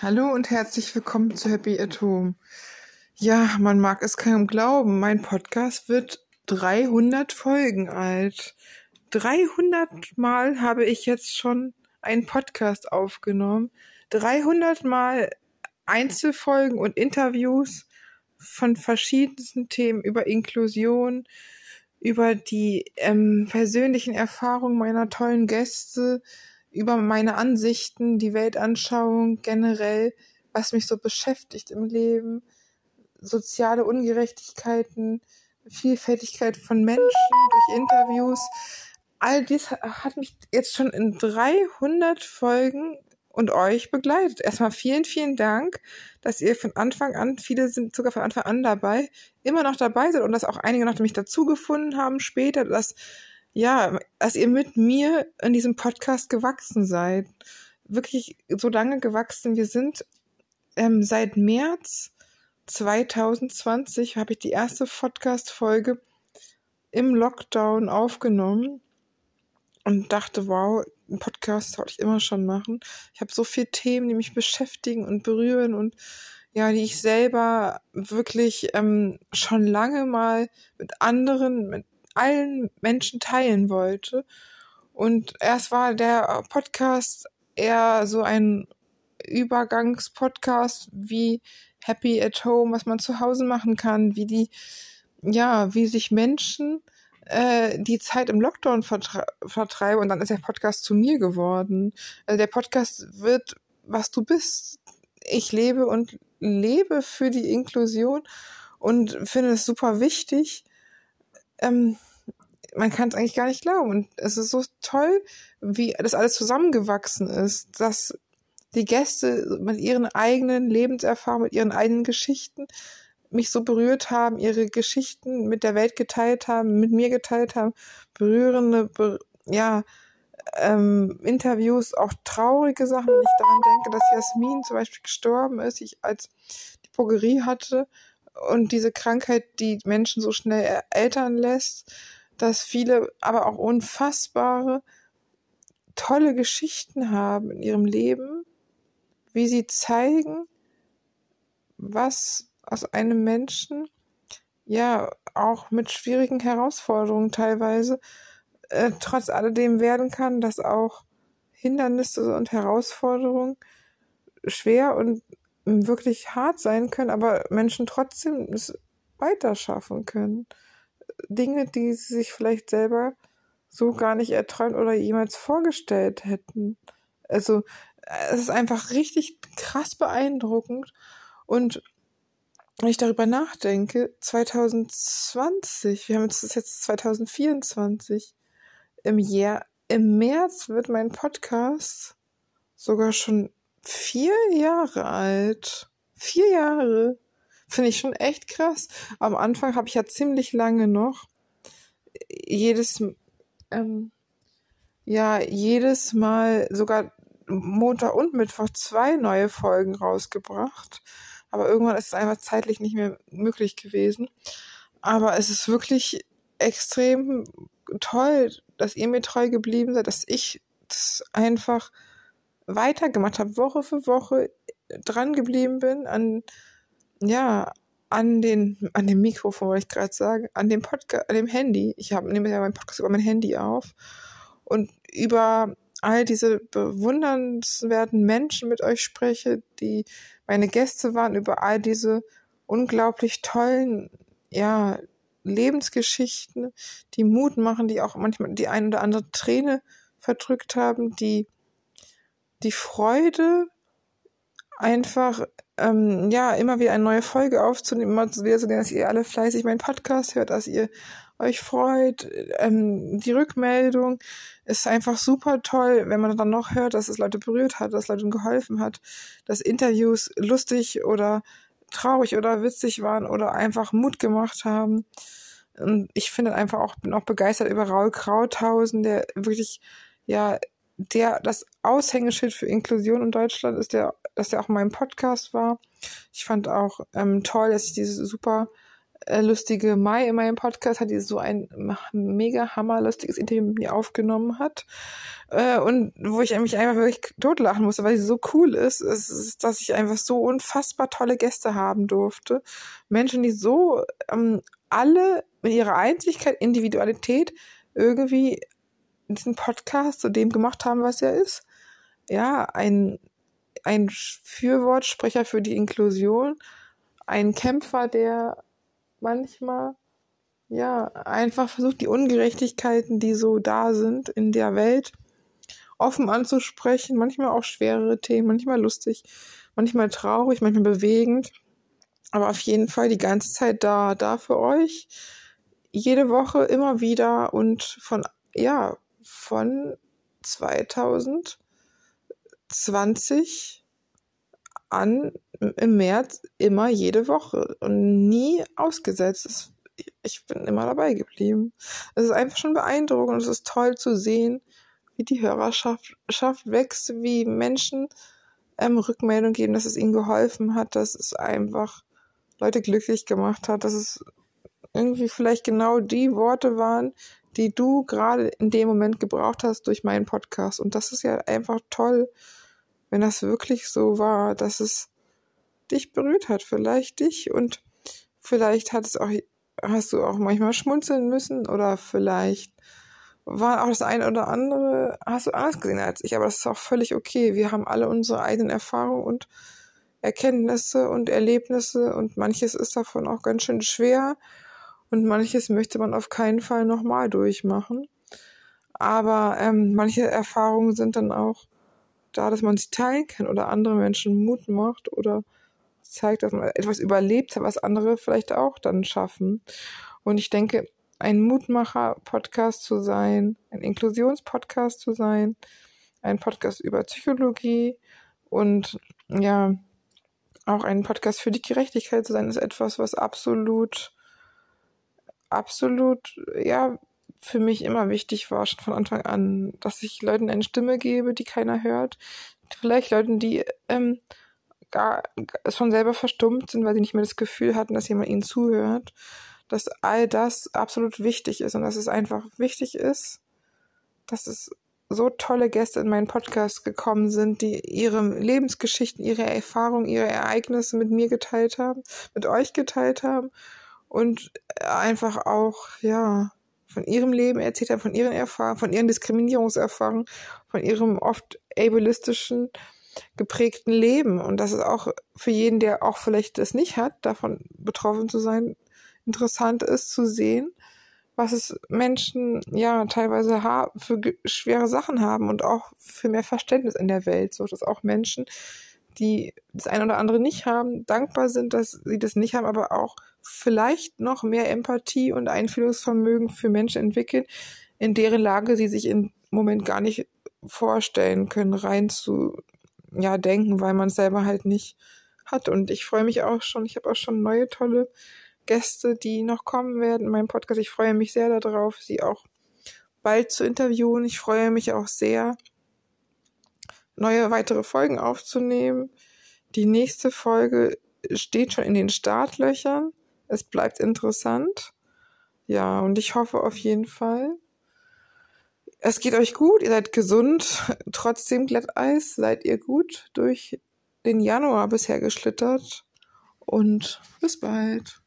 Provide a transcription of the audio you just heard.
Hallo und herzlich willkommen zu Happy at Home. Ja, man mag es kaum glauben, mein Podcast wird 300 Folgen alt. 300 Mal habe ich jetzt schon einen Podcast aufgenommen. 300 Mal Einzelfolgen und Interviews von verschiedensten Themen über Inklusion, über die ähm, persönlichen Erfahrungen meiner tollen Gäste, über meine Ansichten, die Weltanschauung generell, was mich so beschäftigt im Leben, soziale Ungerechtigkeiten, Vielfältigkeit von Menschen durch Interviews. All dies hat mich jetzt schon in 300 Folgen und euch begleitet. Erstmal vielen, vielen Dank, dass ihr von Anfang an, viele sind sogar von Anfang an dabei, immer noch dabei seid und dass auch einige noch mich dazugefunden haben später, dass ja, dass ihr mit mir in diesem Podcast gewachsen seid. Wirklich so lange gewachsen. Wir sind ähm, seit März 2020 habe ich die erste Podcast-Folge im Lockdown aufgenommen und dachte, wow, ein Podcast wollte ich immer schon machen. Ich habe so viele Themen, die mich beschäftigen und berühren und ja, die ich selber wirklich ähm, schon lange mal mit anderen, mit allen Menschen teilen wollte. Und erst war der Podcast eher so ein Übergangspodcast wie Happy at Home, was man zu Hause machen kann, wie die, ja, wie sich Menschen äh, die Zeit im Lockdown vertre vertreiben und dann ist der Podcast zu mir geworden. Also der Podcast wird, was du bist. Ich lebe und lebe für die Inklusion und finde es super wichtig, ähm, man kann es eigentlich gar nicht glauben. Und es ist so toll, wie das alles zusammengewachsen ist, dass die Gäste mit ihren eigenen Lebenserfahrungen, mit ihren eigenen Geschichten mich so berührt haben, ihre Geschichten mit der Welt geteilt haben, mit mir geteilt haben, berührende, ber ja, ähm, Interviews, auch traurige Sachen, wenn ich daran denke, dass Jasmin zum Beispiel gestorben ist, ich als die Pogerie hatte und diese Krankheit, die Menschen so schnell eltern lässt dass viele aber auch unfassbare, tolle Geschichten haben in ihrem Leben, wie sie zeigen, was aus einem Menschen ja auch mit schwierigen Herausforderungen teilweise äh, trotz alledem werden kann, dass auch Hindernisse und Herausforderungen schwer und wirklich hart sein können, aber Menschen trotzdem es weiter schaffen können. Dinge, die sie sich vielleicht selber so gar nicht erträumt oder jemals vorgestellt hätten. Also es ist einfach richtig krass beeindruckend und wenn ich darüber nachdenke, 2020, wir haben jetzt, jetzt 2024, im Jahr, im März wird mein Podcast sogar schon vier Jahre alt. Vier Jahre. Finde ich schon echt krass. Am Anfang habe ich ja ziemlich lange noch jedes, ähm, ja, jedes Mal sogar Montag und Mittwoch zwei neue Folgen rausgebracht. Aber irgendwann ist es einfach zeitlich nicht mehr möglich gewesen. Aber es ist wirklich extrem toll, dass ihr mir treu geblieben seid, dass ich das einfach weitergemacht habe, Woche für Woche dran geblieben bin an ja, an den, an dem Mikrofon, wollte ich gerade sagen, an dem Podcast, an dem Handy. Ich habe nehme ja meinen Podcast über mein Handy auf und über all diese bewundernswerten Menschen mit euch spreche, die meine Gäste waren, über all diese unglaublich tollen, ja, Lebensgeschichten, die Mut machen, die auch manchmal die ein oder andere Träne verdrückt haben, die die Freude einfach ähm, ja immer wieder eine neue Folge aufzunehmen, immer wieder so, dass ihr alle fleißig meinen Podcast hört, dass ihr euch freut. Ähm, die Rückmeldung ist einfach super toll, wenn man dann noch hört, dass es Leute berührt hat, dass Leuten geholfen hat, dass Interviews lustig oder traurig oder witzig waren oder einfach Mut gemacht haben. Und ich finde einfach auch, bin auch begeistert über Raul Krauthausen, der wirklich, ja, der, das Aushängeschild für Inklusion in Deutschland ist der dass er auch in meinem Podcast war. Ich fand auch ähm, toll, dass ich diese super äh, lustige Mai in meinem Podcast hat die so ein mega hammerlustiges Interview mit mir aufgenommen hat. Äh, und wo ich mich einfach wirklich totlachen musste, weil sie so cool ist, ist, ist, dass ich einfach so unfassbar tolle Gäste haben durfte. Menschen, die so ähm, alle mit ihrer Einzigkeit, Individualität irgendwie diesen Podcast zu dem gemacht haben, was er ist. Ja, ein, ein Fürwortsprecher für die Inklusion, ein Kämpfer, der manchmal ja einfach versucht, die Ungerechtigkeiten, die so da sind in der Welt, offen anzusprechen, manchmal auch schwerere Themen, manchmal lustig, manchmal traurig, manchmal bewegend, aber auf jeden Fall die ganze Zeit da, da für euch, jede Woche immer wieder und von, ja, von 2020 an im März immer jede Woche und nie ausgesetzt. Ich bin immer dabei geblieben. Es ist einfach schon beeindruckend und es ist toll zu sehen, wie die Hörerschaft wächst, wie Menschen ähm, Rückmeldung geben, dass es ihnen geholfen hat, dass es einfach Leute glücklich gemacht hat, dass es irgendwie vielleicht genau die Worte waren, die du gerade in dem Moment gebraucht hast durch meinen Podcast. Und das ist ja einfach toll, wenn das wirklich so war, dass es dich berührt hat, vielleicht dich und vielleicht hat es auch, hast du auch manchmal schmunzeln müssen oder vielleicht war auch das eine oder andere, hast du anders gesehen als ich, aber das ist auch völlig okay. Wir haben alle unsere eigenen Erfahrungen und Erkenntnisse und Erlebnisse und manches ist davon auch ganz schön schwer und manches möchte man auf keinen Fall nochmal durchmachen. Aber ähm, manche Erfahrungen sind dann auch da, dass man sie teilen kann oder andere Menschen Mut macht oder zeigt, dass man etwas überlebt hat, was andere vielleicht auch dann schaffen. Und ich denke, ein Mutmacher-Podcast zu sein, ein Inklusions-Podcast zu sein, ein Podcast über Psychologie und ja, auch ein Podcast für die Gerechtigkeit zu sein, ist etwas, was absolut, absolut, ja, für mich immer wichtig war, schon von Anfang an, dass ich Leuten eine Stimme gebe, die keiner hört. Vielleicht Leuten, die ähm, gar, schon selber verstummt sind, weil sie nicht mehr das Gefühl hatten, dass jemand ihnen zuhört. Dass all das absolut wichtig ist und dass es einfach wichtig ist, dass es so tolle Gäste in meinen Podcast gekommen sind, die ihre Lebensgeschichten, ihre Erfahrungen, ihre Ereignisse mit mir geteilt haben, mit euch geteilt haben und einfach auch, ja, von ihrem Leben erzählt haben, von ihren Erfahrungen, von ihren Diskriminierungserfahrungen, von ihrem oft ableistischen geprägten Leben. Und das ist auch für jeden, der auch vielleicht das nicht hat, davon betroffen zu sein, interessant ist zu sehen, was es Menschen ja teilweise für schwere Sachen haben und auch für mehr Verständnis in der Welt. So dass auch Menschen, die das eine oder andere nicht haben, dankbar sind, dass sie das nicht haben, aber auch vielleicht noch mehr Empathie und Einfühlungsvermögen für Menschen entwickeln, in deren Lage sie sich im Moment gar nicht vorstellen können, rein zu ja denken, weil man es selber halt nicht hat. Und ich freue mich auch schon, ich habe auch schon neue tolle Gäste, die noch kommen werden in meinem Podcast. Ich freue mich sehr darauf, sie auch bald zu interviewen. Ich freue mich auch sehr, neue weitere Folgen aufzunehmen. Die nächste Folge steht schon in den Startlöchern. Es bleibt interessant. Ja, und ich hoffe auf jeden Fall, es geht euch gut, ihr seid gesund, trotzdem Glätteis, seid ihr gut durch den Januar bisher geschlittert und bis bald.